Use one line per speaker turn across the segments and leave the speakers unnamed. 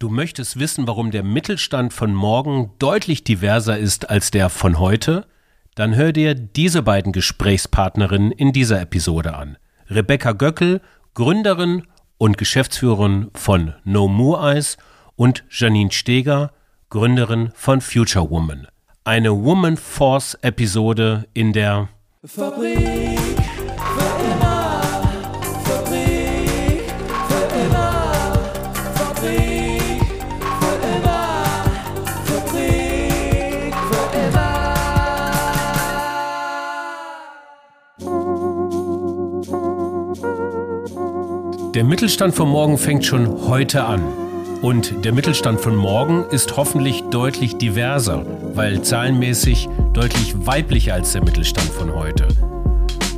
Du möchtest wissen, warum der Mittelstand von morgen deutlich diverser ist als der von heute? Dann hör dir diese beiden Gesprächspartnerinnen in dieser Episode an. Rebecca Göckel, Gründerin und Geschäftsführerin von No More Eyes und Janine Steger, Gründerin von Future Woman. Eine Woman Force Episode in der Fabrik. Der Mittelstand von morgen fängt schon heute an. Und der Mittelstand von morgen ist hoffentlich deutlich diverser, weil zahlenmäßig deutlich weiblicher als der Mittelstand von heute.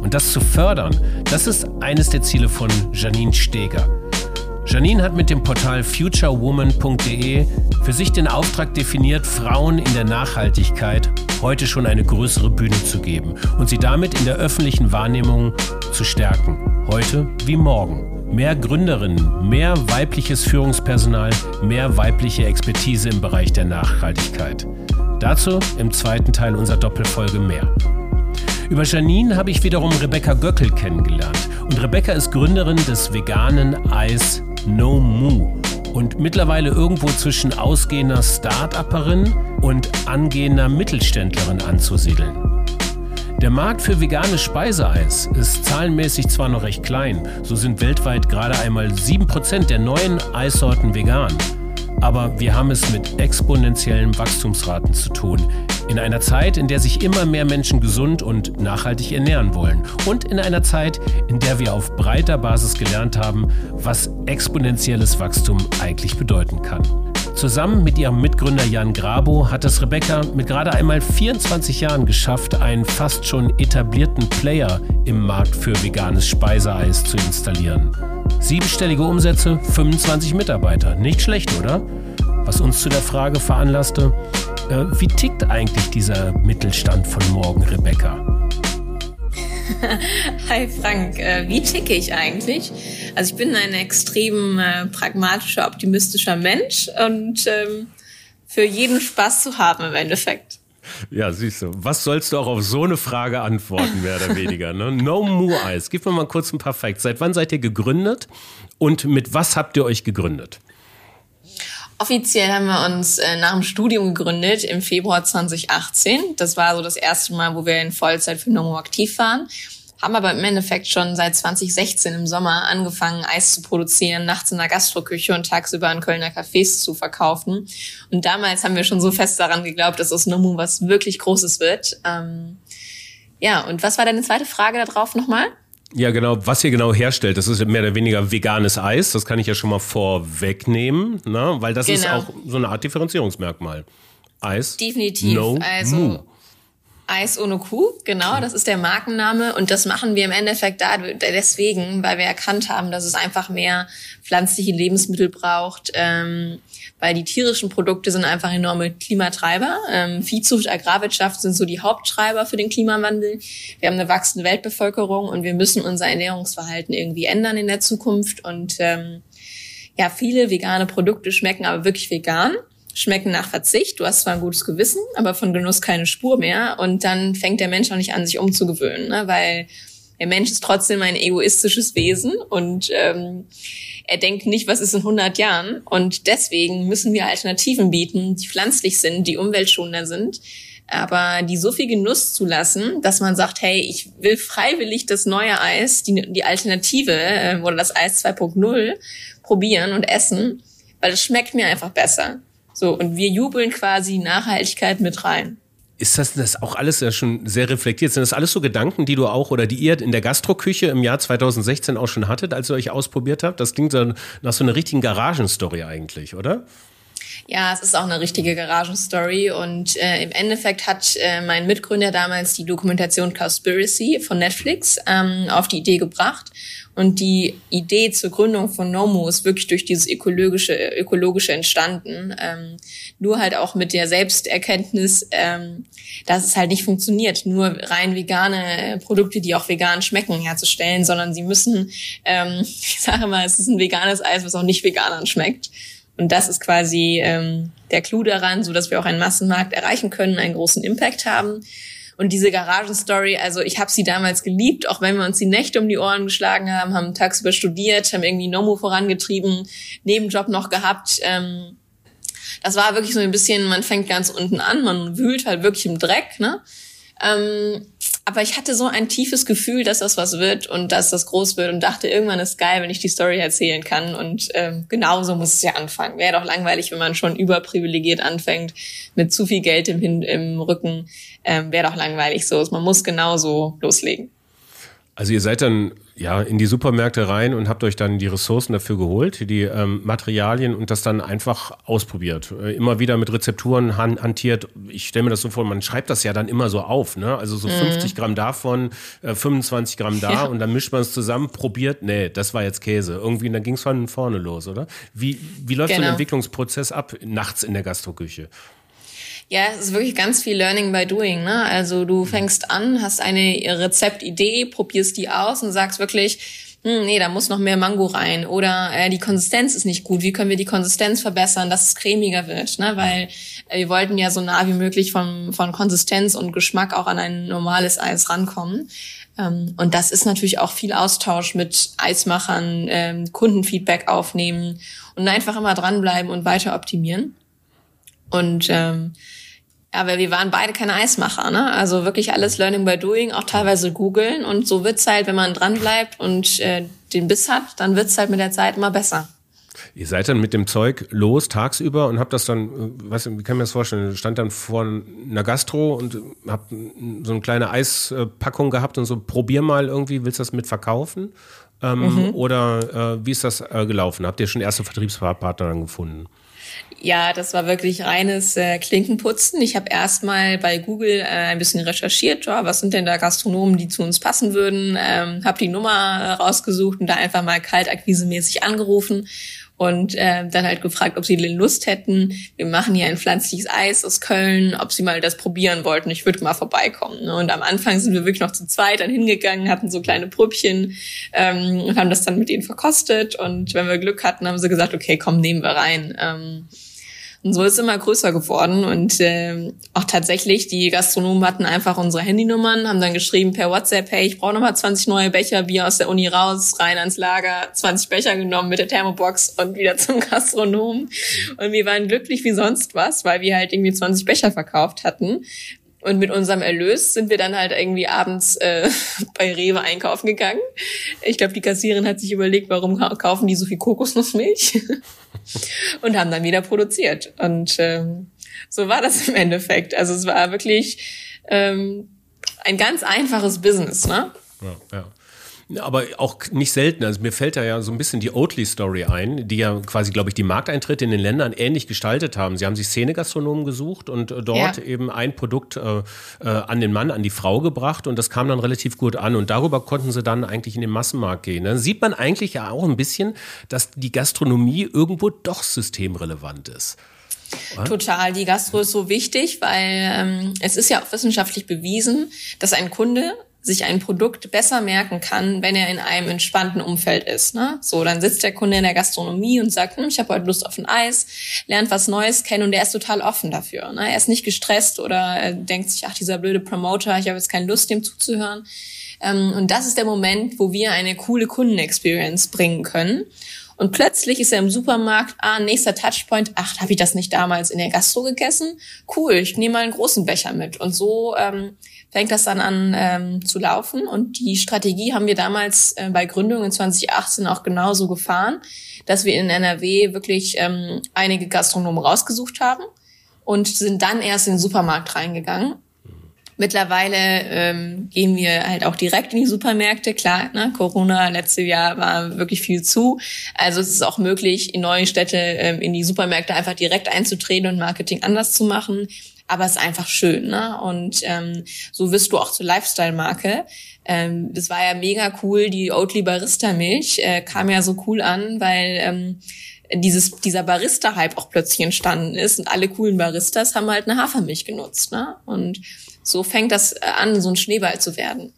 Und das zu fördern, das ist eines der Ziele von Janine Steger. Janine hat mit dem Portal futurewoman.de für sich den Auftrag definiert, Frauen in der Nachhaltigkeit heute schon eine größere Bühne zu geben und sie damit in der öffentlichen Wahrnehmung zu stärken, heute wie morgen. Mehr Gründerinnen, mehr weibliches Führungspersonal, mehr weibliche Expertise im Bereich der Nachhaltigkeit. Dazu im zweiten Teil unserer Doppelfolge mehr. Über Janine habe ich wiederum Rebecca Göckel kennengelernt. Und Rebecca ist Gründerin des veganen Eis No Moo und mittlerweile irgendwo zwischen ausgehender Start-Upperin und angehender Mittelständlerin anzusiedeln. Der Markt für veganes Speiseeis ist zahlenmäßig zwar noch recht klein, so sind weltweit gerade einmal 7% der neuen Eissorten vegan. Aber wir haben es mit exponentiellen Wachstumsraten zu tun. In einer Zeit, in der sich immer mehr Menschen gesund und nachhaltig ernähren wollen. Und in einer Zeit, in der wir auf breiter Basis gelernt haben, was exponentielles Wachstum eigentlich bedeuten kann. Zusammen mit ihrem Mitgründer Jan Grabo hat es Rebecca mit gerade einmal 24 Jahren geschafft, einen fast schon etablierten Player im Markt für veganes Speiseeis zu installieren. Siebenstellige Umsätze, 25 Mitarbeiter. Nicht schlecht, oder? Was uns zu der Frage veranlasste, äh, wie tickt eigentlich dieser Mittelstand von morgen, Rebecca?
Hi Frank, äh, wie ticke ich eigentlich? Also ich bin ein extrem äh, pragmatischer, optimistischer Mensch und ähm, für jeden Spaß zu haben im Endeffekt.
Ja, siehst du, was sollst du auch auf so eine Frage antworten, mehr oder weniger? Ne? No More Eyes. Gib mir mal kurz ein paar Facts. Seit wann seid ihr gegründet und mit was habt ihr euch gegründet?
Offiziell haben wir uns äh, nach dem Studium gegründet im Februar 2018. Das war so das erste Mal, wo wir in Vollzeit für Nomo aktiv waren. Haben aber im Endeffekt schon seit 2016 im Sommer angefangen, Eis zu produzieren, nachts in der Gastroküche und tagsüber in Kölner Cafés zu verkaufen. Und damals haben wir schon so fest daran geglaubt, dass aus Nomu was wirklich Großes wird. Ähm, ja, und was war deine zweite Frage da drauf nochmal?
Ja, genau. Was ihr genau herstellt, das ist mehr oder weniger veganes Eis. Das kann ich ja schon mal vorwegnehmen, ne? weil das genau. ist auch so eine Art Differenzierungsmerkmal. Eis.
Definitiv. No also, Mu. Eis ohne Kuh, genau, das ist der Markenname und das machen wir im Endeffekt da, deswegen, weil wir erkannt haben, dass es einfach mehr pflanzliche Lebensmittel braucht, ähm, weil die tierischen Produkte sind einfach enorme Klimatreiber. Ähm, Viehzucht, Agrarwirtschaft sind so die Haupttreiber für den Klimawandel. Wir haben eine wachsende Weltbevölkerung und wir müssen unser Ernährungsverhalten irgendwie ändern in der Zukunft und ähm, ja, viele vegane Produkte schmecken aber wirklich vegan schmecken nach Verzicht. Du hast zwar ein gutes Gewissen, aber von Genuss keine Spur mehr. Und dann fängt der Mensch auch nicht an, sich umzugewöhnen, ne? weil der Mensch ist trotzdem ein egoistisches Wesen und ähm, er denkt nicht, was ist in 100 Jahren. Und deswegen müssen wir Alternativen bieten, die pflanzlich sind, die umweltschonender sind, aber die so viel Genuss zulassen, dass man sagt, hey, ich will freiwillig das neue Eis, die, die Alternative äh, oder das Eis 2.0 probieren und essen, weil es schmeckt mir einfach besser. So, und wir jubeln quasi Nachhaltigkeit mit rein.
Ist das, das auch alles ja schon sehr reflektiert? Sind das alles so Gedanken, die du auch oder die ihr in der Gastroküche im Jahr 2016 auch schon hattet, als ihr euch ausprobiert habt? Das klingt so nach so einer richtigen Garagenstory eigentlich, oder?
Ja, es ist auch eine richtige Garagenstory und äh, im Endeffekt hat äh, mein Mitgründer damals die Dokumentation Cowspiracy von Netflix ähm, auf die Idee gebracht und die Idee zur Gründung von Nomo ist wirklich durch dieses ökologische, ökologische entstanden. Ähm, nur halt auch mit der Selbsterkenntnis, ähm, dass es halt nicht funktioniert, nur rein vegane Produkte, die auch vegan schmecken, herzustellen, sondern sie müssen, ähm, ich sage mal, es ist ein veganes Eis, was auch nicht veganern schmeckt. Und das ist quasi ähm, der Clou daran, so dass wir auch einen Massenmarkt erreichen können, einen großen Impact haben. Und diese Garagenstory, also ich habe sie damals geliebt, auch wenn wir uns die Nächte um die Ohren geschlagen haben, haben tagsüber studiert, haben irgendwie Nomo vorangetrieben, Nebenjob noch gehabt. Ähm, das war wirklich so ein bisschen, man fängt ganz unten an, man wühlt halt wirklich im Dreck, ne? Ähm, aber ich hatte so ein tiefes Gefühl, dass das was wird und dass das groß wird und dachte, irgendwann ist geil, wenn ich die Story erzählen kann. Und ähm, genauso muss es ja anfangen. Wäre doch langweilig, wenn man schon überprivilegiert anfängt, mit zu viel Geld im, im Rücken. Ähm, Wäre doch langweilig so. Man muss genauso loslegen.
Also ihr seid dann ja in die Supermärkte rein und habt euch dann die Ressourcen dafür geholt, die ähm, Materialien und das dann einfach ausprobiert. Äh, immer wieder mit Rezepturen han hantiert. Ich stelle mir das so vor, man schreibt das ja dann immer so auf, ne? Also so mhm. 50 Gramm davon, äh, 25 Gramm da ja. und dann mischt man es zusammen, probiert, nee, das war jetzt Käse. Irgendwie, und dann ging es von vorne los, oder? Wie, wie läuft genau. so ein genau. Entwicklungsprozess ab nachts in der Gastroküche?
Ja, es ist wirklich ganz viel Learning by Doing. Ne? Also du fängst an, hast eine Rezeptidee, probierst die aus und sagst wirklich, hm, nee, da muss noch mehr Mango rein oder äh, die Konsistenz ist nicht gut. Wie können wir die Konsistenz verbessern, dass es cremiger wird? Ne? Weil äh, wir wollten ja so nah wie möglich vom, von Konsistenz und Geschmack auch an ein normales Eis rankommen. Ähm, und das ist natürlich auch viel Austausch mit Eismachern, ähm, Kundenfeedback aufnehmen und einfach immer dranbleiben und weiter optimieren. Und ähm, ja, weil wir waren beide keine Eismacher, ne? Also wirklich alles Learning by Doing, auch teilweise googeln. Und so wird's halt, wenn man dran bleibt und äh, den Biss hat, dann wird's halt mit der Zeit immer besser.
Ihr seid dann mit dem Zeug los tagsüber und habt das dann, äh, was, wie kann man das vorstellen? Stand dann vor einer Gastro und habt so eine kleine Eispackung gehabt und so, probier mal irgendwie, willst du das mit verkaufen? Ähm, mhm. Oder äh, wie ist das äh, gelaufen? Habt ihr schon erste Vertriebspartner dann gefunden?
Ja, das war wirklich reines äh, Klinkenputzen. Ich habe erstmal bei Google äh, ein bisschen recherchiert, ja, was sind denn da Gastronomen, die zu uns passen würden, ähm, habe die Nummer äh, rausgesucht und da einfach mal kaltakquisemäßig angerufen und äh, dann halt gefragt, ob sie Lust hätten. Wir machen hier ein pflanzliches Eis aus Köln, ob sie mal das probieren wollten. Ich würde mal vorbeikommen. Ne? Und am Anfang sind wir wirklich noch zu zweit dann hingegangen, hatten so kleine Prüppchen ähm, und haben das dann mit ihnen verkostet. Und wenn wir Glück hatten, haben sie gesagt, okay, komm, nehmen wir rein. Ähm, und so ist es immer größer geworden. Und äh, auch tatsächlich, die Gastronomen hatten einfach unsere Handynummern, haben dann geschrieben per WhatsApp, hey, ich brauche nochmal 20 neue Becher, Bier aus der Uni raus, rein ans Lager, 20 Becher genommen mit der Thermobox und wieder zum Gastronomen. Und wir waren glücklich wie sonst was, weil wir halt irgendwie 20 Becher verkauft hatten. Und mit unserem Erlös sind wir dann halt irgendwie abends äh, bei Rewe einkaufen gegangen. Ich glaube, die Kassierin hat sich überlegt, warum kaufen die so viel Kokosnussmilch und haben dann wieder produziert. Und ähm, so war das im Endeffekt. Also es war wirklich ähm, ein ganz einfaches Business, ne?
Ja, ja. Aber auch nicht selten. Also mir fällt da ja so ein bisschen die Oatly-Story ein, die ja quasi, glaube ich, die Markteintritte in den Ländern ähnlich gestaltet haben. Sie haben sich Szenegastronomen gesucht und äh, dort ja. eben ein Produkt äh, äh, an den Mann, an die Frau gebracht und das kam dann relativ gut an und darüber konnten sie dann eigentlich in den Massenmarkt gehen. Dann sieht man eigentlich ja auch ein bisschen, dass die Gastronomie irgendwo doch systemrelevant ist.
Total. Die Gastro ist so wichtig, weil ähm, es ist ja auch wissenschaftlich bewiesen, dass ein Kunde sich ein Produkt besser merken kann, wenn er in einem entspannten Umfeld ist. Ne? So, dann sitzt der Kunde in der Gastronomie und sagt, hm, ich habe heute Lust auf ein Eis, lernt was Neues kennen und er ist total offen dafür. Ne? Er ist nicht gestresst oder denkt sich, ach, dieser blöde Promoter, ich habe jetzt keine Lust, dem zuzuhören. Ähm, und das ist der Moment, wo wir eine coole Kundenexperience bringen können. Und plötzlich ist er im Supermarkt, ah, nächster Touchpoint, ach, habe ich das nicht damals in der Gastro gegessen? Cool, ich nehme mal einen großen Becher mit. Und so ähm, fängt das dann an ähm, zu laufen. Und die Strategie haben wir damals äh, bei Gründung in 2018 auch genauso gefahren, dass wir in NRW wirklich ähm, einige Gastronomen rausgesucht haben und sind dann erst in den Supermarkt reingegangen. Mittlerweile ähm, gehen wir halt auch direkt in die Supermärkte. Klar, ne, Corona letztes Jahr war wirklich viel zu. Also es ist auch möglich, in neue Städte ähm, in die Supermärkte einfach direkt einzutreten und Marketing anders zu machen aber es ist einfach schön, ne? Und ähm, so wirst du auch zur Lifestyle-Marke. Ähm, das war ja mega cool, die Oatly Barista Milch äh, kam ja so cool an, weil ähm, dieses, dieser Barista-Hype auch plötzlich entstanden ist und alle coolen Baristas haben halt eine Hafermilch genutzt, ne? Und so fängt das an, so ein Schneeball zu werden.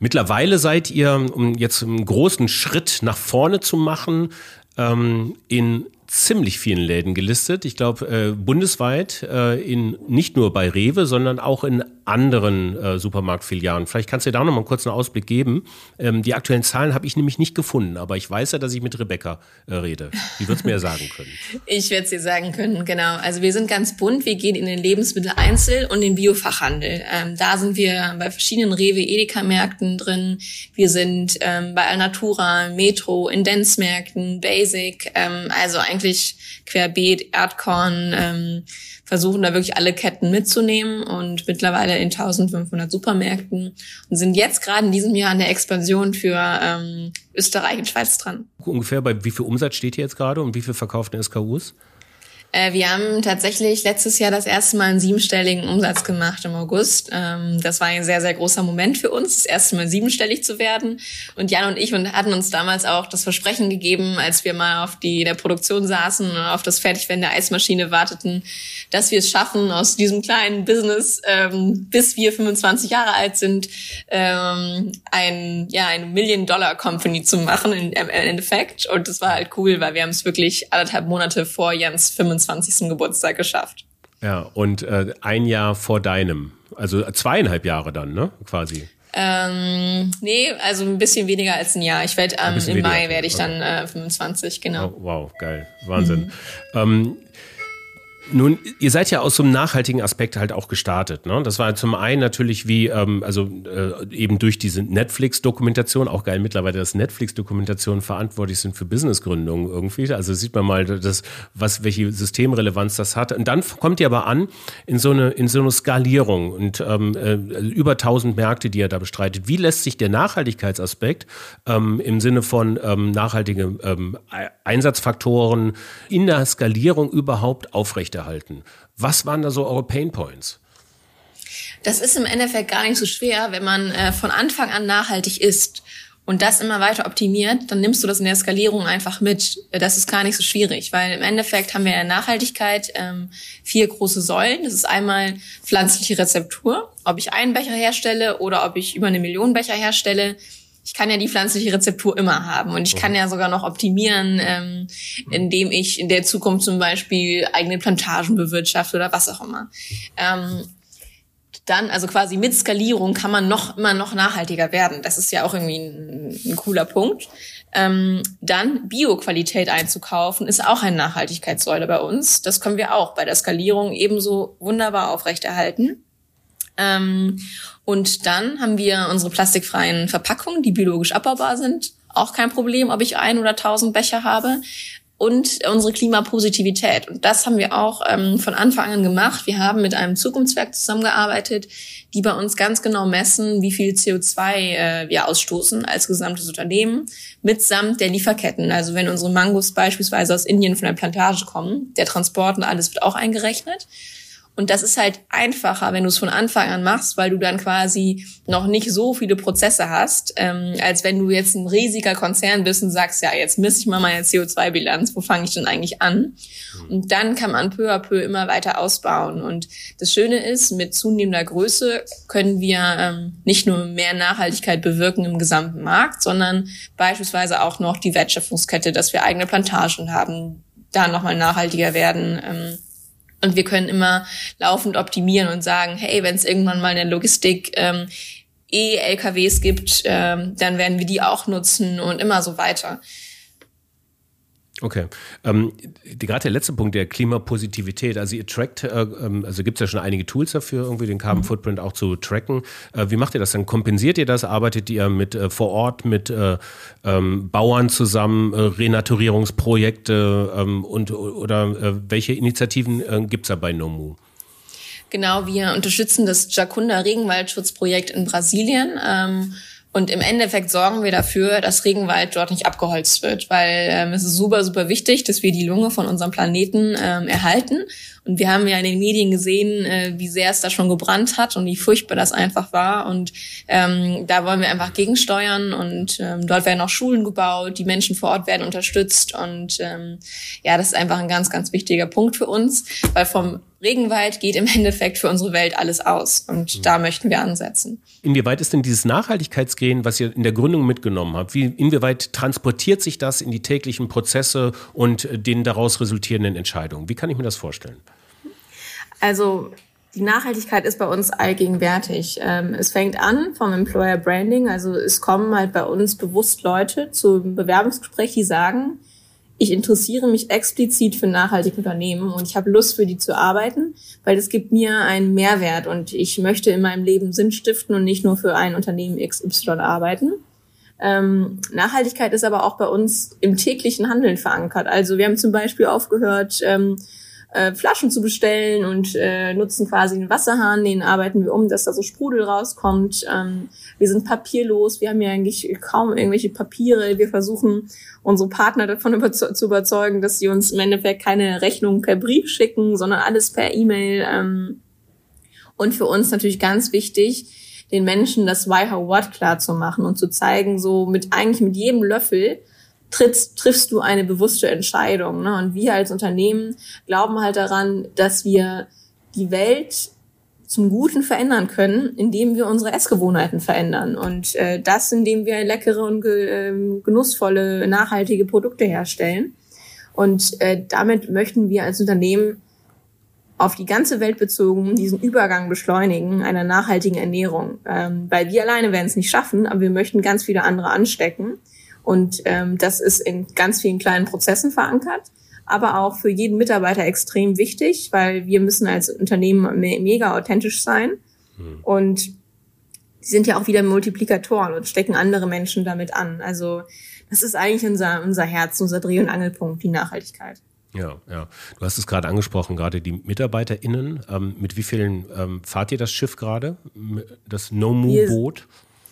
Mittlerweile seid ihr, um jetzt einen großen Schritt nach vorne zu machen, ähm, in ziemlich vielen Läden gelistet. Ich glaube, äh, bundesweit, äh, in, nicht nur bei Rewe, sondern auch in anderen äh, Supermarktfilialen. Vielleicht kannst du dir da noch mal einen kurzen Ausblick geben. Ähm, die aktuellen Zahlen habe ich nämlich nicht gefunden, aber ich weiß ja, dass ich mit Rebecca äh, rede. Die wird es mir ja sagen können.
Ich werde es dir sagen können, genau. Also wir sind ganz bunt. Wir gehen in den Lebensmitteleinzel und den Biofachhandel. Ähm, da sind wir bei verschiedenen Rewe-Edeka-Märkten drin. Wir sind ähm, bei Alnatura, Metro, in Dance-Märkten, Basic. Ähm, also eigentlich querbeet, Erdkorn. Ähm, versuchen da wirklich alle Ketten mitzunehmen und mittlerweile in 1500 Supermärkten und sind jetzt gerade in diesem Jahr an der Expansion für ähm, Österreich und Schweiz dran.
Ungefähr bei wie viel Umsatz steht ihr jetzt gerade und wie viel verkauften SKUs?
Äh, wir haben tatsächlich letztes Jahr das erste Mal einen siebenstelligen Umsatz gemacht im August. Ähm, das war ein sehr, sehr großer Moment für uns, das erste Mal siebenstellig zu werden. Und Jan und ich hatten uns damals auch das Versprechen gegeben, als wir mal auf die der Produktion saßen und auf das Fertigwerden der Eismaschine warteten, dass wir es schaffen, aus diesem kleinen Business, ähm, bis wir 25 Jahre alt sind, ähm, ein, ja, eine Million-Dollar-Company zu machen im Endeffekt. Und das war halt cool, weil wir haben es wirklich anderthalb Monate vor Jans 25 25. Geburtstag geschafft.
Ja, und äh, ein Jahr vor deinem, also zweieinhalb Jahre dann, ne, quasi.
Ähm, nee, also ein bisschen weniger als ein Jahr. Ich werde ähm, im Mai werde ich dann äh, 25, genau.
Oh, wow, geil, Wahnsinn. Mhm. Ähm, nun, ihr seid ja aus so einem nachhaltigen Aspekt halt auch gestartet. Ne? Das war zum einen natürlich wie, ähm, also äh, eben durch diese Netflix-Dokumentation, auch geil mittlerweile, dass Netflix-Dokumentationen verantwortlich sind für Businessgründungen irgendwie. Also sieht man mal, das, was, welche Systemrelevanz das hat. Und dann kommt ihr aber an in so eine, in so eine Skalierung und ähm, äh, über 1000 Märkte, die ihr da bestreitet. Wie lässt sich der Nachhaltigkeitsaspekt ähm, im Sinne von ähm, nachhaltige ähm, Einsatzfaktoren in der Skalierung überhaupt aufrechterhalten? Aufrechterhalten. Was waren da so eure Pain Points?
Das ist im Endeffekt gar nicht so schwer, wenn man äh, von Anfang an nachhaltig ist und das immer weiter optimiert, dann nimmst du das in der Skalierung einfach mit. Das ist gar nicht so schwierig, weil im Endeffekt haben wir in Nachhaltigkeit ähm, vier große Säulen. Das ist einmal pflanzliche Rezeptur, ob ich einen Becher herstelle oder ob ich über eine Million Becher herstelle ich kann ja die pflanzliche Rezeptur immer haben und ich kann ja sogar noch optimieren, ähm, indem ich in der Zukunft zum Beispiel eigene Plantagen bewirtschafte oder was auch immer. Ähm, dann, also quasi mit Skalierung kann man noch immer noch nachhaltiger werden. Das ist ja auch irgendwie ein, ein cooler Punkt. Ähm, dann Bioqualität einzukaufen, ist auch eine Nachhaltigkeitssäule bei uns. Das können wir auch bei der Skalierung ebenso wunderbar aufrechterhalten. Ähm, und dann haben wir unsere plastikfreien Verpackungen, die biologisch abbaubar sind. Auch kein Problem, ob ich ein oder tausend Becher habe. Und unsere Klimapositivität. Und das haben wir auch ähm, von Anfang an gemacht. Wir haben mit einem Zukunftswerk zusammengearbeitet, die bei uns ganz genau messen, wie viel CO2 äh, wir ausstoßen als gesamtes Unternehmen, mitsamt der Lieferketten. Also wenn unsere Mangos beispielsweise aus Indien von der Plantage kommen, der Transport und alles wird auch eingerechnet. Und das ist halt einfacher, wenn du es von Anfang an machst, weil du dann quasi noch nicht so viele Prozesse hast, ähm, als wenn du jetzt ein riesiger Konzern bist und sagst, ja, jetzt misst ich mal meine CO2-Bilanz, wo fange ich denn eigentlich an? Und dann kann man peu à peu immer weiter ausbauen. Und das Schöne ist, mit zunehmender Größe können wir ähm, nicht nur mehr Nachhaltigkeit bewirken im gesamten Markt, sondern beispielsweise auch noch die Wertschöpfungskette, dass wir eigene Plantagen haben, da nochmal nachhaltiger werden. Ähm, und wir können immer laufend optimieren und sagen, hey, wenn es irgendwann mal in der Logistik ähm, E-LKWs gibt, ähm, dann werden wir die auch nutzen und immer so weiter.
Okay. Ähm, Gerade der letzte Punkt, der Klimapositivität. Also ihr trackt, äh, ähm, also gibt es ja schon einige Tools dafür, irgendwie den Carbon mhm. Footprint auch zu tracken. Äh, wie macht ihr das dann? Kompensiert ihr das? Arbeitet ihr mit äh, vor Ort mit äh, ähm, Bauern zusammen, äh, Renaturierungsprojekte ähm, und oder äh, welche Initiativen äh, gibt es da bei Nomu?
Genau, wir unterstützen das Jacunda Regenwaldschutzprojekt in Brasilien. Ähm, und im Endeffekt sorgen wir dafür, dass Regenwald dort nicht abgeholzt wird, weil ähm, es ist super, super wichtig, dass wir die Lunge von unserem Planeten ähm, erhalten. Und wir haben ja in den Medien gesehen, äh, wie sehr es da schon gebrannt hat und wie furchtbar das einfach war. Und ähm, da wollen wir einfach gegensteuern und ähm, dort werden auch Schulen gebaut, die Menschen vor Ort werden unterstützt. Und ähm, ja, das ist einfach ein ganz, ganz wichtiger Punkt für uns, weil vom Regenwald geht im Endeffekt für unsere Welt alles aus. Und mhm. da möchten wir ansetzen.
Inwieweit ist denn dieses Nachhaltigkeitsgehen, was ihr in der Gründung mitgenommen habt, wie, inwieweit transportiert sich das in die täglichen Prozesse und den daraus resultierenden Entscheidungen? Wie kann ich mir das vorstellen?
Also die Nachhaltigkeit ist bei uns allgegenwärtig. Ähm, es fängt an vom Employer Branding. Also es kommen halt bei uns bewusst Leute zum Bewerbungsgespräch, die sagen, ich interessiere mich explizit für nachhaltige Unternehmen und ich habe Lust für die zu arbeiten, weil es gibt mir einen Mehrwert und ich möchte in meinem Leben Sinn stiften und nicht nur für ein Unternehmen XY arbeiten. Ähm, Nachhaltigkeit ist aber auch bei uns im täglichen Handeln verankert. Also wir haben zum Beispiel aufgehört, ähm, äh, Flaschen zu bestellen und äh, nutzen quasi einen Wasserhahn, den arbeiten wir um, dass da so Sprudel rauskommt. Ähm, wir sind papierlos, wir haben ja eigentlich kaum irgendwelche Papiere. Wir versuchen unsere Partner davon überze zu überzeugen, dass sie uns im Endeffekt keine Rechnung per Brief schicken, sondern alles per E-Mail. Ähm, und für uns natürlich ganz wichtig, den Menschen das Why, How, What klar zu machen und zu zeigen, so mit eigentlich mit jedem Löffel, trittst, triffst du eine bewusste Entscheidung. Ne? Und wir als Unternehmen glauben halt daran, dass wir die Welt zum Guten verändern können, indem wir unsere Essgewohnheiten verändern. Und äh, das, indem wir leckere und ge, äh, genussvolle, nachhaltige Produkte herstellen. Und äh, damit möchten wir als Unternehmen auf die ganze Welt bezogen diesen Übergang beschleunigen einer nachhaltigen Ernährung. Ähm, weil wir alleine werden es nicht schaffen, aber wir möchten ganz viele andere anstecken. Und ähm, das ist in ganz vielen kleinen Prozessen verankert, aber auch für jeden Mitarbeiter extrem wichtig, weil wir müssen als Unternehmen me mega authentisch sein. Hm. Und die sind ja auch wieder Multiplikatoren und stecken andere Menschen damit an. Also das ist eigentlich unser, unser Herz, unser Dreh- und Angelpunkt, die Nachhaltigkeit.
Ja, ja. Du hast es gerade angesprochen, gerade die MitarbeiterInnen. Ähm, mit wie vielen ähm, fahrt ihr das Schiff gerade? Das No-Move-Boot?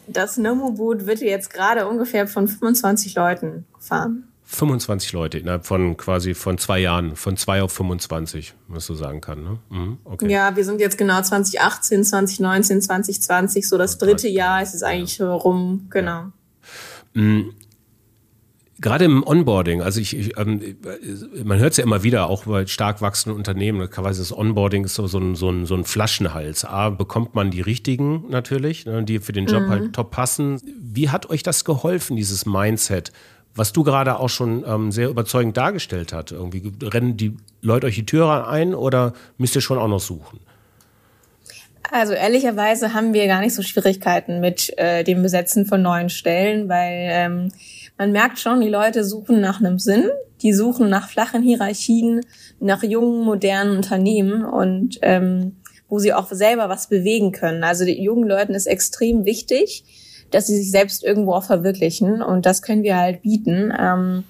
Das Nomu-Boot wird jetzt gerade ungefähr von 25 Leuten gefahren.
25 Leute innerhalb von quasi von zwei Jahren, von zwei auf 25, was so sagen kann. Ne?
Mhm, okay. Ja, wir sind jetzt genau 2018, 2019, 2020, so das dritte Jahr ist es eigentlich ja. rum, genau.
Mhm gerade im Onboarding, also ich, ich ähm, man hört es ja immer wieder, auch bei stark wachsenden Unternehmen, quasi das Onboarding ist so, so, ein, so, ein, so ein Flaschenhals. A, bekommt man die richtigen natürlich, ne, die für den Job mhm. halt top passen. Wie hat euch das geholfen, dieses Mindset? Was du gerade auch schon ähm, sehr überzeugend dargestellt hast. Irgendwie rennen die Leute euch die Tür ein oder müsst ihr schon auch noch suchen?
Also ehrlicherweise haben wir gar nicht so Schwierigkeiten mit äh, dem Besetzen von neuen Stellen, weil ähm, man merkt schon, die Leute suchen nach einem Sinn, die suchen nach flachen Hierarchien, nach jungen, modernen Unternehmen und ähm, wo sie auch selber was bewegen können. Also den jungen Leuten ist extrem wichtig, dass sie sich selbst irgendwo auch verwirklichen und das können wir halt bieten. Ähm,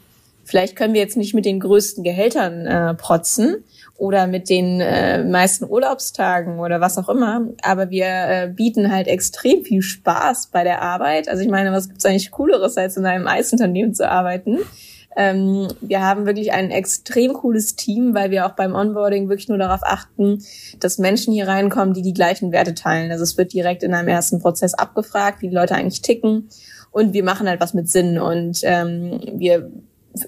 vielleicht können wir jetzt nicht mit den größten Gehältern äh, protzen, oder mit den äh, meisten Urlaubstagen oder was auch immer. Aber wir äh, bieten halt extrem viel Spaß bei der Arbeit. Also ich meine, was gibt's eigentlich Cooleres, als in einem Eisunternehmen zu arbeiten? Ähm, wir haben wirklich ein extrem cooles Team, weil wir auch beim Onboarding wirklich nur darauf achten, dass Menschen hier reinkommen, die die gleichen Werte teilen. Also es wird direkt in einem ersten Prozess abgefragt, wie die Leute eigentlich ticken. Und wir machen halt was mit Sinn. Und ähm, wir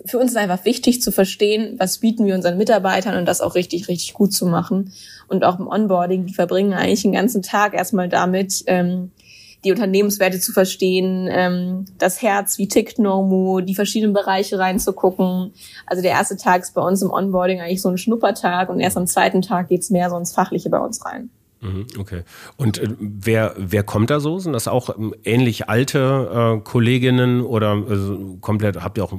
für uns ist einfach wichtig zu verstehen, was bieten wir unseren Mitarbeitern und das auch richtig, richtig gut zu machen. Und auch im Onboarding, die verbringen eigentlich den ganzen Tag erstmal damit, ähm, die Unternehmenswerte zu verstehen, ähm, das Herz, wie tickt Nomu, die verschiedenen Bereiche reinzugucken. Also der erste Tag ist bei uns im Onboarding eigentlich so ein Schnuppertag und erst am zweiten Tag geht's mehr so ins Fachliche bei uns rein.
Mhm, okay. Und äh, wer, wer kommt da so? Sind das auch ähm, ähnlich alte äh, Kolleginnen oder also komplett, habt ihr auch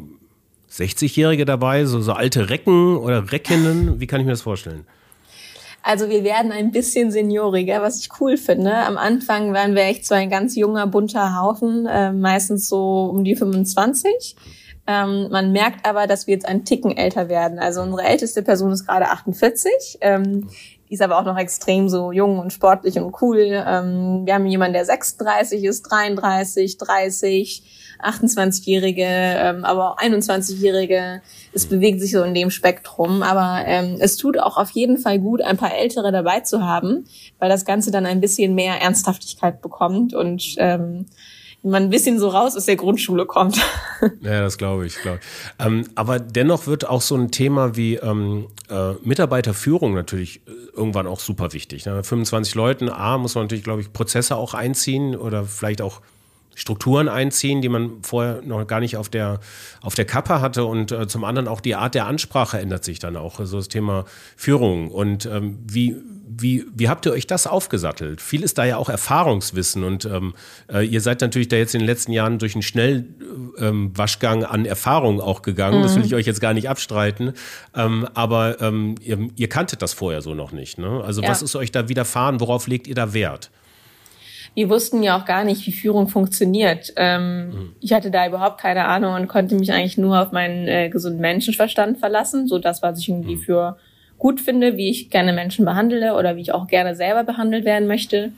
60-Jährige dabei, so, so alte Recken oder Reckinnen? Wie kann ich mir das vorstellen?
Also wir werden ein bisschen senioriger, was ich cool finde. Am Anfang waren wir echt so ein ganz junger, bunter Haufen, äh, meistens so um die 25. Ähm, man merkt aber, dass wir jetzt ein Ticken älter werden. Also unsere älteste Person ist gerade 48. Ähm, die ist aber auch noch extrem so jung und sportlich und cool. Ähm, wir haben jemanden, der 36 ist, 33, 30 28-Jährige, ähm, aber auch 21-Jährige. Es bewegt sich so in dem Spektrum. Aber ähm, es tut auch auf jeden Fall gut, ein paar Ältere dabei zu haben, weil das Ganze dann ein bisschen mehr Ernsthaftigkeit bekommt und ähm, man ein bisschen so raus aus der Grundschule kommt.
Ja, das glaube ich, glaube ich. Ähm, aber dennoch wird auch so ein Thema wie ähm, äh, Mitarbeiterführung natürlich äh, irgendwann auch super wichtig. Ne? 25 Leuten, A, muss man natürlich, glaube ich, Prozesse auch einziehen oder vielleicht auch Strukturen einziehen, die man vorher noch gar nicht auf der, auf der Kappe hatte. Und äh, zum anderen auch die Art der Ansprache ändert sich dann auch. Also das Thema Führung. Und ähm, wie, wie, wie habt ihr euch das aufgesattelt? Viel ist da ja auch Erfahrungswissen. Und ähm, äh, ihr seid natürlich da jetzt in den letzten Jahren durch einen Schnellwaschgang ähm, an Erfahrung auch gegangen. Mhm. Das will ich euch jetzt gar nicht abstreiten. Ähm, aber ähm, ihr, ihr, kanntet das vorher so noch nicht. Ne? Also ja. was ist euch da widerfahren? Worauf legt ihr da Wert?
Wir wussten ja auch gar nicht, wie Führung funktioniert. Ähm, mhm. Ich hatte da überhaupt keine Ahnung und konnte mich eigentlich nur auf meinen äh, gesunden Menschenverstand verlassen. So das, was ich irgendwie mhm. für gut finde, wie ich gerne Menschen behandle oder wie ich auch gerne selber behandelt werden möchte.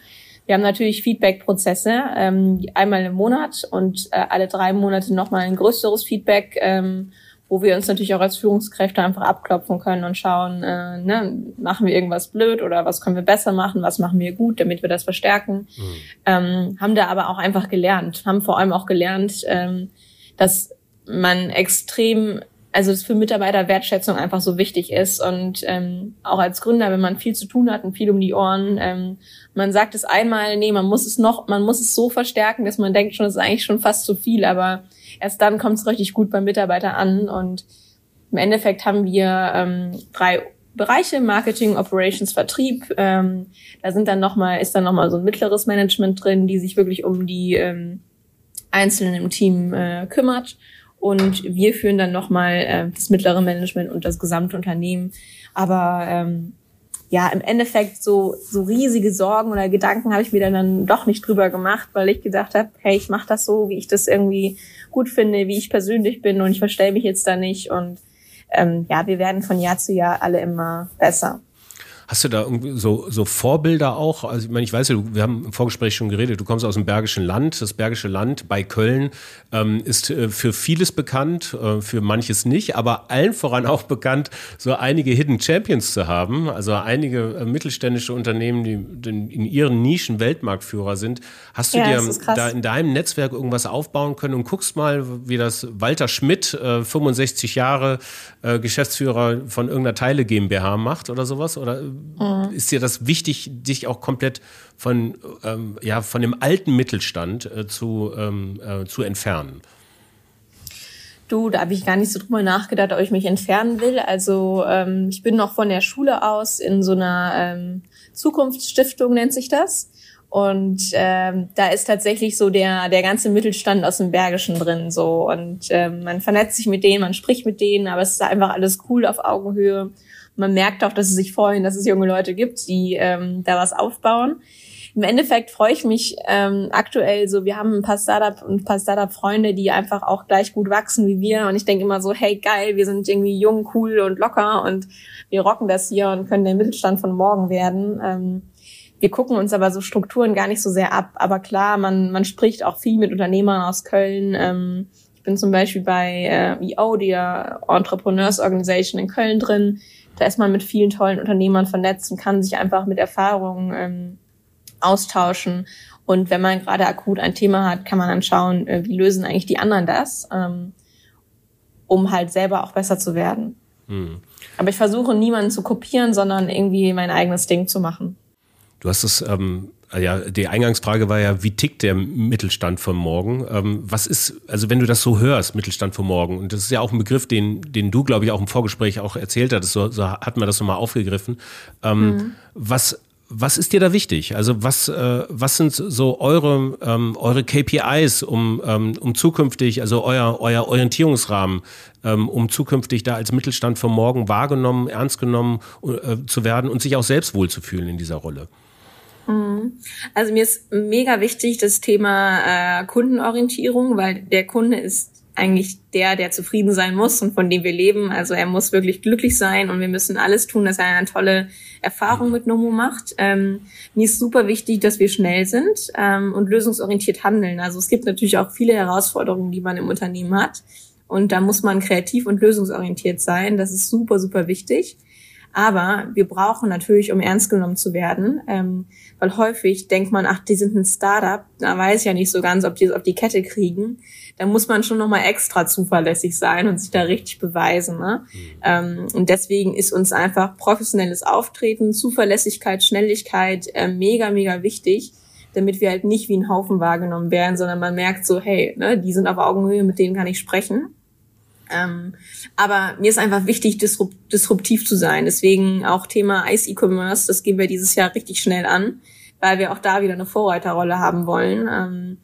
Wir haben natürlich Feedback-Prozesse, ähm, einmal im Monat und äh, alle drei Monate nochmal ein größeres Feedback. Ähm, wo wir uns natürlich auch als Führungskräfte einfach abklopfen können und schauen, äh, ne, machen wir irgendwas blöd oder was können wir besser machen, was machen wir gut, damit wir das verstärken. Mhm. Ähm, haben da aber auch einfach gelernt, haben vor allem auch gelernt, ähm, dass man extrem, also es für Mitarbeiter Wertschätzung einfach so wichtig ist und ähm, auch als Gründer, wenn man viel zu tun hat und viel um die Ohren, ähm, man sagt es einmal, nee, man muss es noch, man muss es so verstärken, dass man denkt schon, das ist eigentlich schon fast zu viel, aber erst dann kommt es richtig gut beim Mitarbeiter an. Und im Endeffekt haben wir ähm, drei Bereiche, Marketing, Operations, Vertrieb. Ähm, da sind dann noch mal, ist dann nochmal so ein mittleres Management drin, die sich wirklich um die ähm, Einzelnen im Team äh, kümmert. Und wir führen dann nochmal äh, das mittlere Management und das gesamte Unternehmen. Aber ähm, ja, im Endeffekt so, so riesige Sorgen oder Gedanken habe ich mir dann doch nicht drüber gemacht, weil ich gedacht habe, hey, ich mache das so, wie ich das irgendwie gut finde, wie ich persönlich bin und ich verstelle mich jetzt da nicht. Und ähm, ja, wir werden von Jahr zu Jahr alle immer besser.
Hast du da irgendwie so, so Vorbilder auch? Also ich meine, ich weiß ja, wir haben im Vorgespräch schon geredet, du kommst aus dem Bergischen Land. Das Bergische Land bei Köln ähm, ist äh, für vieles bekannt, äh, für manches nicht, aber allen voran auch bekannt, so einige Hidden Champions zu haben. Also einige äh, mittelständische Unternehmen, die in ihren Nischen Weltmarktführer sind. Hast du ja, dir da in deinem Netzwerk irgendwas aufbauen können und guckst mal, wie das Walter Schmidt, äh, 65 Jahre äh, Geschäftsführer von irgendeiner Teile GmbH macht oder sowas? Oder mhm. ist dir das wichtig, dich auch komplett von, ähm, ja, von dem alten Mittelstand äh, zu, ähm, äh, zu entfernen?
Du, da habe ich gar nicht so drüber nachgedacht, ob ich mich entfernen will. Also ähm, ich bin noch von der Schule aus in so einer ähm, Zukunftsstiftung, nennt sich das. Und ähm, da ist tatsächlich so der der ganze Mittelstand aus dem Bergischen drin so und ähm, man vernetzt sich mit denen, man spricht mit denen, aber es ist einfach alles cool auf Augenhöhe man merkt auch, dass es sich freuen, dass es junge Leute gibt, die ähm, da was aufbauen. Im Endeffekt freue ich mich ähm, aktuell so, wir haben ein paar Startup und ein paar Startup-Freunde, die einfach auch gleich gut wachsen wie wir. Und ich denke immer so, hey geil, wir sind irgendwie jung, cool und locker und wir rocken das hier und können der Mittelstand von morgen werden. Ähm, wir gucken uns aber so Strukturen gar nicht so sehr ab. Aber klar, man, man spricht auch viel mit Unternehmern aus Köln. Ähm, ich bin zum Beispiel bei äh, EO, der Entrepreneurs Organization in Köln drin da ist man mit vielen tollen Unternehmern vernetzt und kann sich einfach mit Erfahrungen ähm, austauschen. Und wenn man gerade akut ein Thema hat, kann man dann schauen, äh, wie lösen eigentlich die anderen das, ähm, um halt selber auch besser zu werden. Hm. Aber ich versuche niemanden zu kopieren, sondern irgendwie mein eigenes Ding zu machen.
Du hast es ähm, äh, ja, die Eingangsfrage war ja, wie tickt der Mittelstand von morgen? Ähm, was ist, also wenn du das so hörst, Mittelstand von morgen, und das ist ja auch ein Begriff, den, den du, glaube ich, auch im Vorgespräch auch erzählt hattest, so, so hat man das nochmal aufgegriffen. Ähm, mhm. Was, was ist dir da wichtig? Also was, äh, was sind so eure, ähm, eure KPIs, um, ähm, um zukünftig, also euer, euer Orientierungsrahmen, ähm, um zukünftig da als Mittelstand von morgen wahrgenommen, ernst genommen äh, zu werden und sich auch selbst wohlzufühlen in dieser Rolle?
Mhm. Also mir ist mega wichtig das Thema äh, Kundenorientierung, weil der Kunde ist eigentlich der, der zufrieden sein muss und von dem wir leben. Also er muss wirklich glücklich sein und wir müssen alles tun, dass er eine tolle Erfahrung mit Nomo macht. Ähm, mir ist super wichtig, dass wir schnell sind ähm, und lösungsorientiert handeln. Also es gibt natürlich auch viele Herausforderungen, die man im Unternehmen hat. Und da muss man kreativ und lösungsorientiert sein. Das ist super, super wichtig. Aber wir brauchen natürlich, um ernst genommen zu werden, ähm, weil häufig denkt man, ach, die sind ein Startup, da weiß ich ja nicht so ganz, ob die es auf die Kette kriegen. Da muss man schon nochmal extra zuverlässig sein und sich da richtig beweisen. Ne? Mhm. Ähm, und deswegen ist uns einfach professionelles Auftreten, Zuverlässigkeit, Schnelligkeit äh, mega, mega wichtig damit wir halt nicht wie ein Haufen wahrgenommen werden, sondern man merkt so, hey, ne, die sind auf Augenhöhe, mit denen kann ich sprechen. Ähm, aber mir ist einfach wichtig, disrupt, disruptiv zu sein. Deswegen auch Thema Ice E-Commerce, das gehen wir dieses Jahr richtig schnell an, weil wir auch da wieder eine Vorreiterrolle haben wollen. Ähm,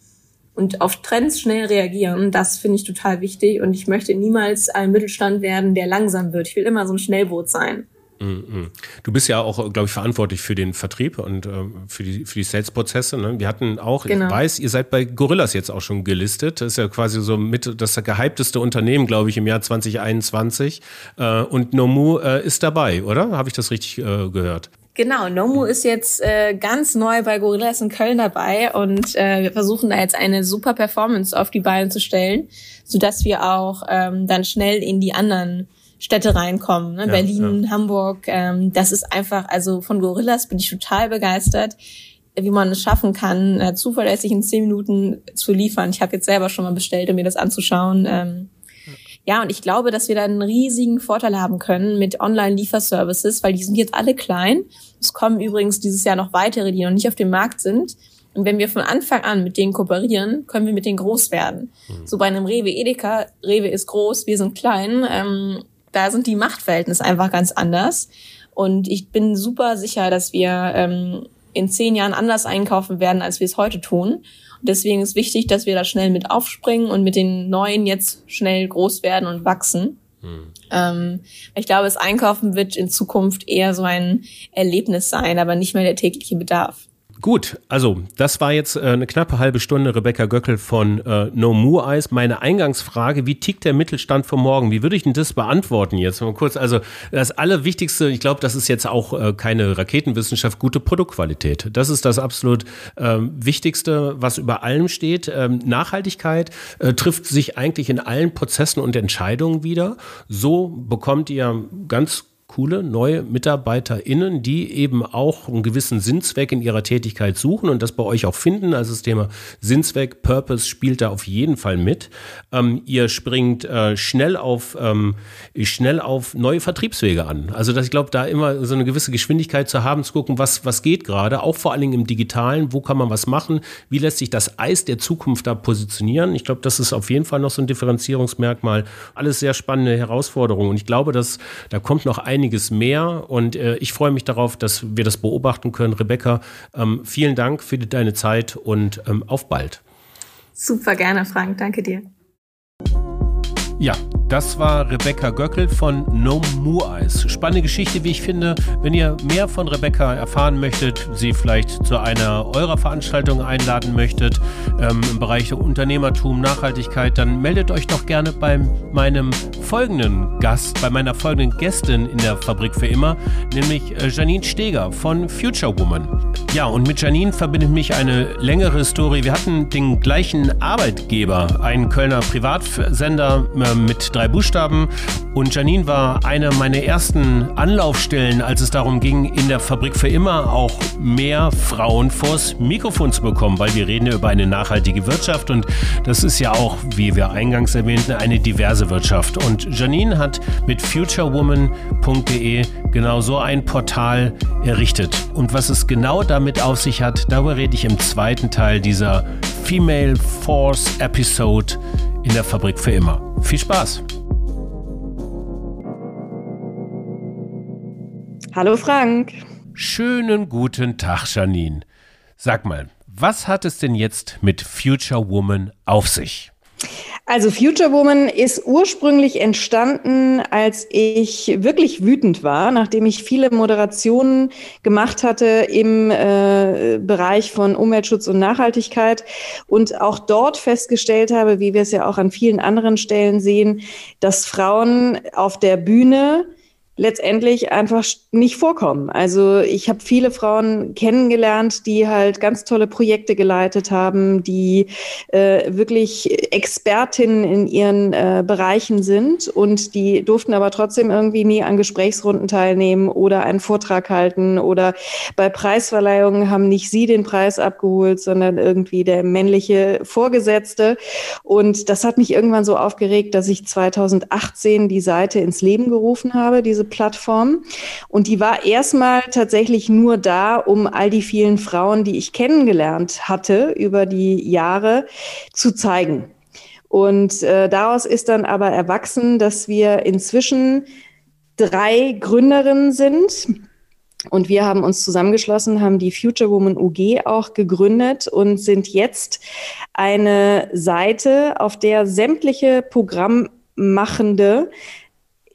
und auf Trends schnell reagieren, das finde ich total wichtig. Und ich möchte niemals ein Mittelstand werden, der langsam wird. Ich will immer so ein Schnellboot sein.
Mhm. Du bist ja auch, glaube ich, verantwortlich für den Vertrieb und äh, für die, für die Sales-Prozesse. Ne? Wir hatten auch, genau. ich weiß, ihr seid bei Gorillas jetzt auch schon gelistet. Das ist ja quasi so mit das gehypteste Unternehmen, glaube ich, im Jahr 2021. Äh, und Nomu äh, ist dabei, oder? Habe ich das richtig äh, gehört?
Genau, Nomu ist jetzt äh, ganz neu bei Gorillas in Köln dabei und äh, wir versuchen da jetzt eine super Performance auf die Beine zu stellen, sodass wir auch ähm, dann schnell in die anderen Städte reinkommen. Ne? Ja, Berlin, ja. Hamburg. Ähm, das ist einfach, also von Gorillas bin ich total begeistert, wie man es schaffen kann, äh, zuverlässig in zehn Minuten zu liefern. Ich habe jetzt selber schon mal bestellt, um mir das anzuschauen. Ähm, ja, und ich glaube, dass wir da einen riesigen Vorteil haben können mit Online-Lieferservices, weil die sind jetzt alle klein. Es kommen übrigens dieses Jahr noch weitere, die noch nicht auf dem Markt sind. Und wenn wir von Anfang an mit denen kooperieren, können wir mit denen groß werden. Mhm. So bei einem Rewe Edeka, Rewe ist groß, wir sind klein. Ähm, da sind die Machtverhältnisse einfach ganz anders. Und ich bin super sicher, dass wir ähm, in zehn Jahren anders einkaufen werden, als wir es heute tun. Und deswegen ist wichtig, dass wir da schnell mit aufspringen und mit den Neuen jetzt schnell groß werden und wachsen. Hm. Ähm, ich glaube, das Einkaufen wird in Zukunft eher so ein Erlebnis sein, aber nicht mehr der tägliche Bedarf.
Gut, also das war jetzt äh, eine knappe halbe Stunde Rebecca Göckel von äh, No More Eyes. Meine Eingangsfrage, wie tickt der Mittelstand von morgen? Wie würde ich denn das beantworten jetzt mal kurz? Also das Allerwichtigste, ich glaube, das ist jetzt auch äh, keine Raketenwissenschaft, gute Produktqualität. Das ist das absolut äh, Wichtigste, was über allem steht. Ähm, Nachhaltigkeit äh, trifft sich eigentlich in allen Prozessen und Entscheidungen wieder. So bekommt ihr ganz coole neue MitarbeiterInnen, die eben auch einen gewissen Sinnzweck in ihrer Tätigkeit suchen und das bei euch auch finden. Also das Thema Sinnzweck, Purpose spielt da auf jeden Fall mit. Ähm, ihr springt äh, schnell auf ähm, schnell auf neue Vertriebswege an. Also dass ich glaube, da immer so eine gewisse Geschwindigkeit zu haben, zu gucken, was was geht gerade, auch vor allen Dingen im Digitalen, wo kann man was machen, wie lässt sich das Eis der Zukunft da positionieren. Ich glaube, das ist auf jeden Fall noch so ein Differenzierungsmerkmal. Alles sehr spannende Herausforderungen und ich glaube, dass da kommt noch einiges einiges mehr und äh, ich freue mich darauf, dass wir das beobachten können. Rebecca, ähm, vielen Dank für deine Zeit und ähm, auf bald.
Super gerne, Frank. Danke dir.
Ja, das war Rebecca Göckel von No More Eyes. Spannende Geschichte, wie ich finde. Wenn ihr mehr von Rebecca erfahren möchtet, sie vielleicht zu einer eurer Veranstaltungen einladen möchtet, ähm, im Bereich Unternehmertum, Nachhaltigkeit, dann meldet euch doch gerne bei meinem folgenden Gast, bei meiner folgenden Gästin in der Fabrik für immer, nämlich äh, Janine Steger von Future Woman. Ja, und mit Janine verbindet mich eine längere Story. Wir hatten den gleichen Arbeitgeber, einen Kölner Privatsender äh, mit drei Buchstaben. Und Janine war eine meiner ersten Anlaufstellen, als es darum ging, in der Fabrik für immer auch mehr Frauen vors Mikrofon zu bekommen, weil wir reden über eine nachhaltige Wirtschaft und das ist ja auch, wie wir eingangs erwähnten, eine diverse Wirtschaft. Und Janine hat mit futurewoman.de genau so ein Portal errichtet. Und was es genau damit auf sich hat, darüber rede ich im zweiten Teil dieser Female Force Episode in der Fabrik für immer. Viel Spaß!
Hallo Frank.
Schönen guten Tag, Janine. Sag mal, was hat es denn jetzt mit Future Woman auf sich?
Also Future Woman ist ursprünglich entstanden, als ich wirklich wütend war, nachdem ich viele Moderationen gemacht hatte im äh, Bereich von Umweltschutz und Nachhaltigkeit und auch dort festgestellt habe, wie wir es ja auch an vielen anderen Stellen sehen, dass Frauen auf der Bühne letztendlich einfach nicht vorkommen. Also ich habe viele Frauen kennengelernt, die halt ganz tolle Projekte geleitet haben, die äh, wirklich Expertinnen in ihren äh, Bereichen sind und die durften aber trotzdem irgendwie nie an Gesprächsrunden teilnehmen oder einen Vortrag halten oder bei Preisverleihungen haben nicht sie den Preis abgeholt, sondern irgendwie der männliche Vorgesetzte. Und das hat mich irgendwann so aufgeregt, dass ich 2018 die Seite ins Leben gerufen habe, diese Plattform. Und die war erstmal tatsächlich nur da, um all die vielen Frauen, die ich kennengelernt hatte über die Jahre, zu zeigen. Und äh, daraus ist dann aber erwachsen, dass wir inzwischen drei Gründerinnen sind. Und wir haben uns zusammengeschlossen, haben die Future Woman UG auch gegründet und sind jetzt eine Seite, auf der sämtliche Programmmachende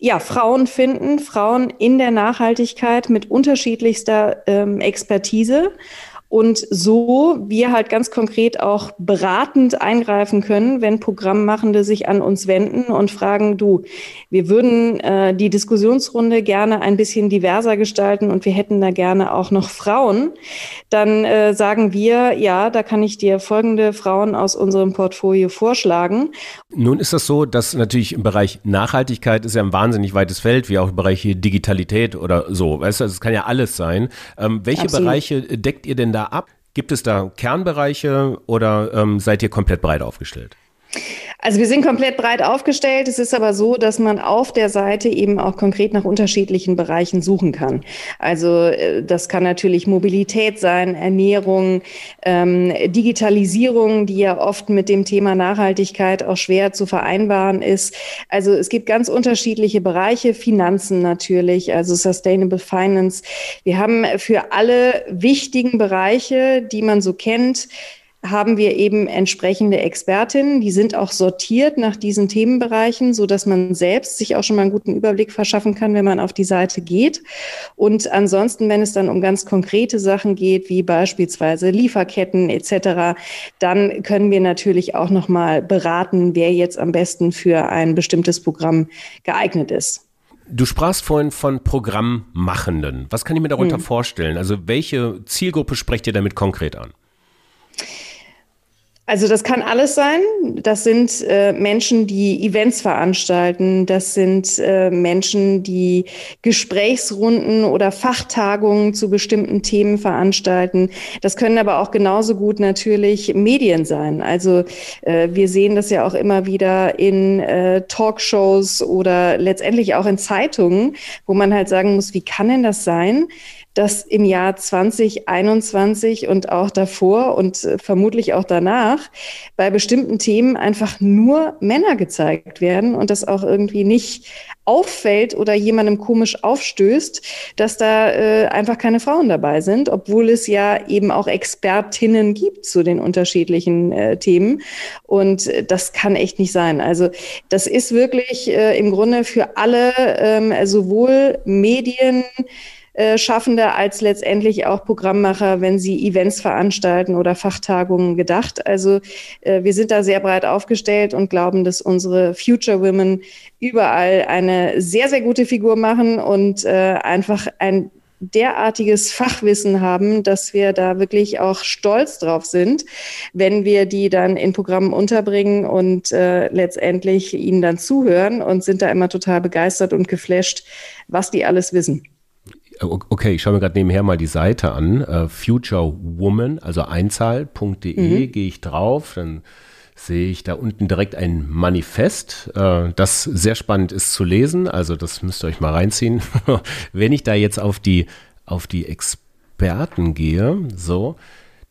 ja, Frauen finden, Frauen in der Nachhaltigkeit mit unterschiedlichster ähm, Expertise und so wir halt ganz konkret auch beratend eingreifen können, wenn Programmmachende sich an uns wenden und fragen, du, wir würden äh, die Diskussionsrunde gerne ein bisschen diverser gestalten und wir hätten da gerne auch noch Frauen, dann äh, sagen wir, ja, da kann ich dir folgende Frauen aus unserem Portfolio vorschlagen.
Nun ist das so, dass natürlich im Bereich Nachhaltigkeit ist ja ein wahnsinnig weites Feld, wie auch im Bereich Digitalität oder so. Weißt du, es kann ja alles sein. Ähm, welche Absolut. Bereiche deckt ihr denn da ab? Gibt es da Kernbereiche oder ähm, seid ihr komplett breit aufgestellt?
Also wir sind komplett breit aufgestellt. Es ist aber so, dass man auf der Seite eben auch konkret nach unterschiedlichen Bereichen suchen kann. Also äh, das kann natürlich Mobilität sein, Ernährung, ähm, Digitalisierung, die ja oft mit dem Thema Nachhaltigkeit auch schwer zu vereinbaren ist. Also es gibt ganz unterschiedliche Bereiche, Finanzen natürlich, also Sustainable Finance. Wir haben für alle wichtigen Bereiche, die man so kennt, haben wir eben entsprechende Expertinnen, die sind auch sortiert nach diesen Themenbereichen, so dass man selbst sich auch schon mal einen guten Überblick verschaffen kann, wenn man auf die Seite geht. Und ansonsten, wenn es dann um ganz konkrete Sachen geht, wie beispielsweise Lieferketten etc., dann können wir natürlich auch noch mal beraten, wer jetzt am besten für ein bestimmtes Programm geeignet ist.
Du sprachst vorhin von Programmmachenden. Was kann ich mir darunter hm. vorstellen? Also welche Zielgruppe sprecht ihr damit konkret an?
Also das kann alles sein. Das sind äh, Menschen, die Events veranstalten. Das sind äh, Menschen, die Gesprächsrunden oder Fachtagungen zu bestimmten Themen veranstalten. Das können aber auch genauso gut natürlich Medien sein. Also äh, wir sehen das ja auch immer wieder in äh, Talkshows oder letztendlich auch in Zeitungen, wo man halt sagen muss, wie kann denn das sein? Dass im Jahr 2021 und auch davor und äh, vermutlich auch danach bei bestimmten Themen einfach nur Männer gezeigt werden und das auch irgendwie nicht auffällt oder jemandem komisch aufstößt, dass da äh, einfach keine Frauen dabei sind, obwohl es ja eben auch Expertinnen gibt zu den unterschiedlichen äh, Themen. Und äh, das kann echt nicht sein. Also das ist wirklich äh, im Grunde für alle, ähm, sowohl Medien, Schaffende als letztendlich auch Programmmacher, wenn sie Events veranstalten oder Fachtagungen gedacht. Also äh, wir sind da sehr breit aufgestellt und glauben, dass unsere Future Women überall eine sehr, sehr gute Figur machen und äh, einfach ein derartiges Fachwissen haben, dass wir da wirklich auch stolz drauf sind, wenn wir die dann in Programmen unterbringen und äh, letztendlich ihnen dann zuhören und sind da immer total begeistert und geflasht, was die alles wissen.
Okay, ich schaue mir gerade nebenher mal die Seite an. Uh, Future Woman, also einzahl.de, mhm. gehe ich drauf, dann sehe ich da unten direkt ein Manifest, äh, das sehr spannend ist zu lesen. Also das müsst ihr euch mal reinziehen. Wenn ich da jetzt auf die, auf die Experten gehe, so,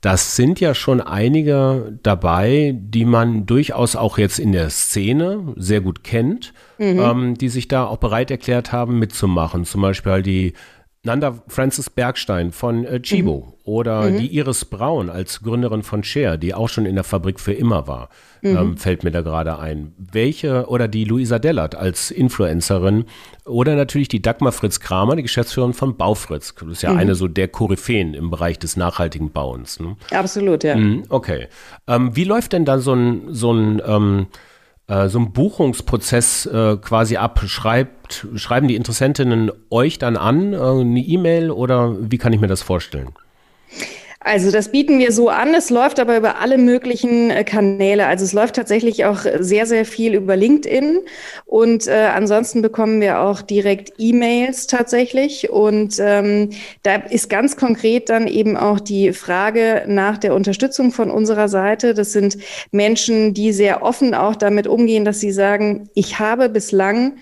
das sind ja schon einige dabei, die man durchaus auch jetzt in der Szene sehr gut kennt, mhm. ähm, die sich da auch bereit erklärt haben, mitzumachen. Zum Beispiel halt die Nanda Francis Bergstein von äh, Chibo mhm. oder mhm. die Iris Braun als Gründerin von Share, die auch schon in der Fabrik für immer war, mhm. ähm, fällt mir da gerade ein. Welche oder die Luisa Dellert als Influencerin oder natürlich die Dagmar Fritz Kramer, die Geschäftsführerin von Baufritz. Das ist ja mhm. eine so der Koryphäen im Bereich des nachhaltigen Bauens. Ne?
Absolut, ja.
Mhm, okay. Ähm, wie läuft denn da so ein, so ein ähm, äh, so einen Buchungsprozess äh, quasi abschreibt? Schreiben die Interessentinnen euch dann an, äh, eine E-Mail oder wie kann ich mir das vorstellen?
Also das bieten wir so an. Es läuft aber über alle möglichen äh, Kanäle. Also es läuft tatsächlich auch sehr, sehr viel über LinkedIn. Und äh, ansonsten bekommen wir auch direkt E-Mails tatsächlich. Und ähm, da ist ganz konkret dann eben auch die Frage nach der Unterstützung von unserer Seite. Das sind Menschen, die sehr offen auch damit umgehen, dass sie sagen, ich habe bislang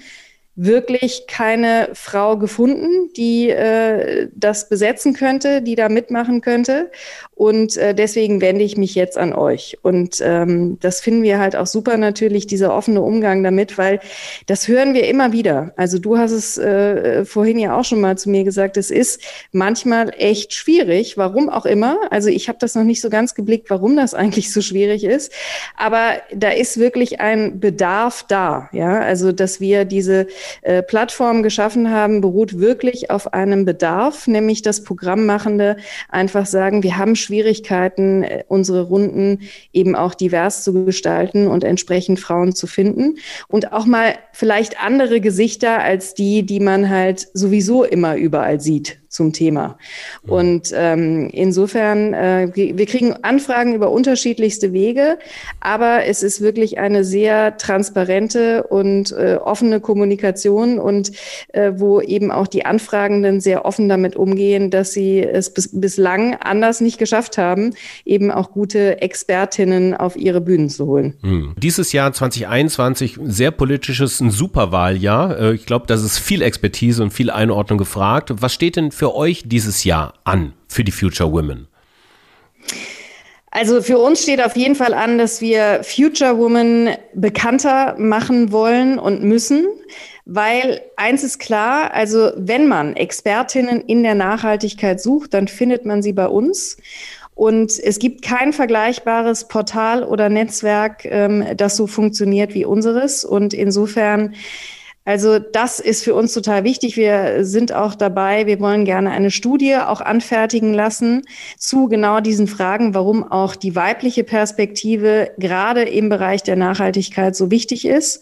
wirklich keine Frau gefunden, die äh, das besetzen könnte, die da mitmachen könnte. Und äh, deswegen wende ich mich jetzt an euch. Und ähm, das finden wir halt auch super natürlich, dieser offene Umgang damit, weil das hören wir immer wieder. Also du hast es äh, vorhin ja auch schon mal zu mir gesagt, es ist manchmal echt schwierig, warum auch immer. Also ich habe das noch nicht so ganz geblickt, warum das eigentlich so schwierig ist. Aber da ist wirklich ein Bedarf da. Ja, also dass wir diese äh, Plattform geschaffen haben, beruht wirklich auf einem Bedarf, nämlich dass Programmmachende einfach sagen, wir haben Schwierigkeiten, äh, unsere Runden eben auch divers zu gestalten und entsprechend Frauen zu finden. Und auch mal vielleicht andere Gesichter als die, die man halt sowieso immer überall sieht zum Thema. Und ähm, insofern, äh, wir kriegen Anfragen über unterschiedlichste Wege, aber es ist wirklich eine sehr transparente und äh, offene Kommunikation und äh, wo eben auch die Anfragenden sehr offen damit umgehen, dass sie es bis, bislang anders nicht geschafft haben, eben auch gute Expertinnen auf ihre Bühnen zu holen.
Mhm. Dieses Jahr 2021 sehr politisches, ein Superwahljahr. Äh, ich glaube, das ist viel Expertise und viel Einordnung gefragt. Was steht denn für euch dieses Jahr an für die Future Women?
Also für uns steht auf jeden Fall an, dass wir Future Women bekannter machen wollen und müssen, weil eins ist klar, also wenn man Expertinnen in der Nachhaltigkeit sucht, dann findet man sie bei uns. Und es gibt kein vergleichbares Portal oder Netzwerk, ähm, das so funktioniert wie unseres. Und insofern also das ist für uns total wichtig. Wir sind auch dabei, wir wollen gerne eine Studie auch anfertigen lassen zu genau diesen Fragen, warum auch die weibliche Perspektive gerade im Bereich der Nachhaltigkeit so wichtig ist.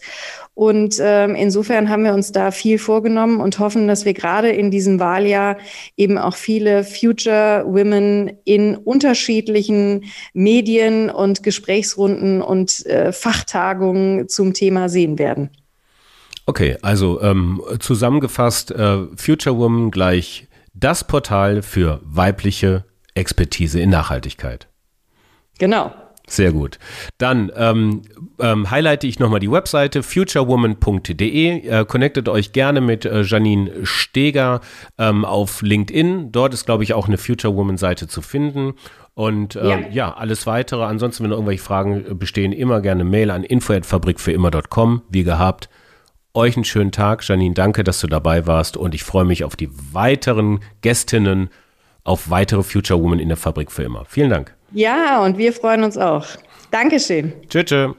Und ähm, insofern haben wir uns da viel vorgenommen und hoffen, dass wir gerade in diesem Wahljahr eben auch viele Future Women in unterschiedlichen Medien und Gesprächsrunden und äh, Fachtagungen zum Thema sehen werden.
Okay, also ähm, zusammengefasst, äh, Future Woman gleich das Portal für weibliche Expertise in Nachhaltigkeit.
Genau.
Sehr gut. Dann ähm, ähm, highlighte ich nochmal die Webseite futurewoman.de. Äh, connectet euch gerne mit äh, Janine Steger ähm, auf LinkedIn. Dort ist, glaube ich, auch eine Future Woman Seite zu finden. Und äh, ja. ja. alles weitere. Ansonsten, wenn irgendwelche Fragen bestehen, immer gerne Mail an info@fabrikfürimmer.com. Wie gehabt euch einen schönen Tag. Janine, danke, dass du dabei warst und ich freue mich auf die weiteren Gästinnen, auf weitere Future Women in der Fabrik für immer. Vielen Dank.
Ja, und wir freuen uns auch. Dankeschön.
Tschüss. tschö.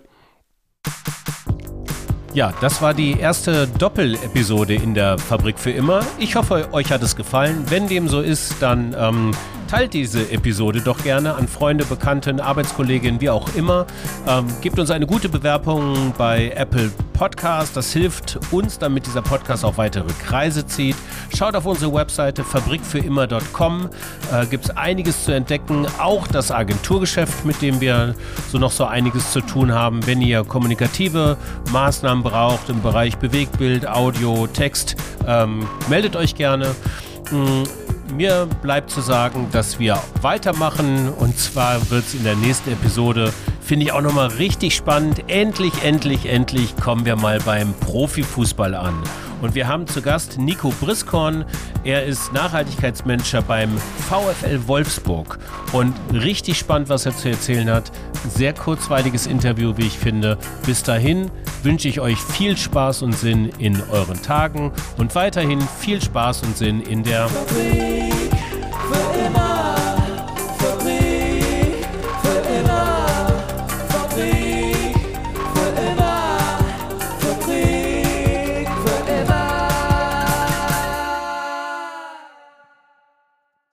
Ja, das war die erste Doppelepisode in der Fabrik für immer. Ich hoffe, euch hat es gefallen. Wenn dem so ist, dann ähm, teilt diese Episode doch gerne an Freunde, Bekannten, Arbeitskolleginnen, wie auch immer. Ähm, gebt uns eine gute Bewerbung bei Apple Podcast. Das hilft uns, damit dieser Podcast auch weitere Kreise zieht. Schaut auf unsere Webseite fabrikfürimmer.com. Äh, Gibt es einiges zu entdecken. Auch das Agenturgeschäft, mit dem wir so noch so einiges zu tun haben. Wenn ihr kommunikative Maßnahmen braucht im Bereich Bewegtbild, Audio, Text, ähm, meldet euch gerne. Mm, mir bleibt zu sagen, dass wir weitermachen und zwar wird es in der nächsten Episode, finde ich auch nochmal richtig spannend. Endlich, endlich, endlich kommen wir mal beim Profifußball an. Und wir haben zu Gast Nico Briskorn. Er ist Nachhaltigkeitsmanager beim VfL Wolfsburg. Und richtig spannend, was er zu erzählen hat. Sehr kurzweiliges Interview, wie ich finde. Bis dahin wünsche ich euch viel Spaß und Sinn in euren Tagen und weiterhin viel Spaß und Sinn in der Fabrik für immer.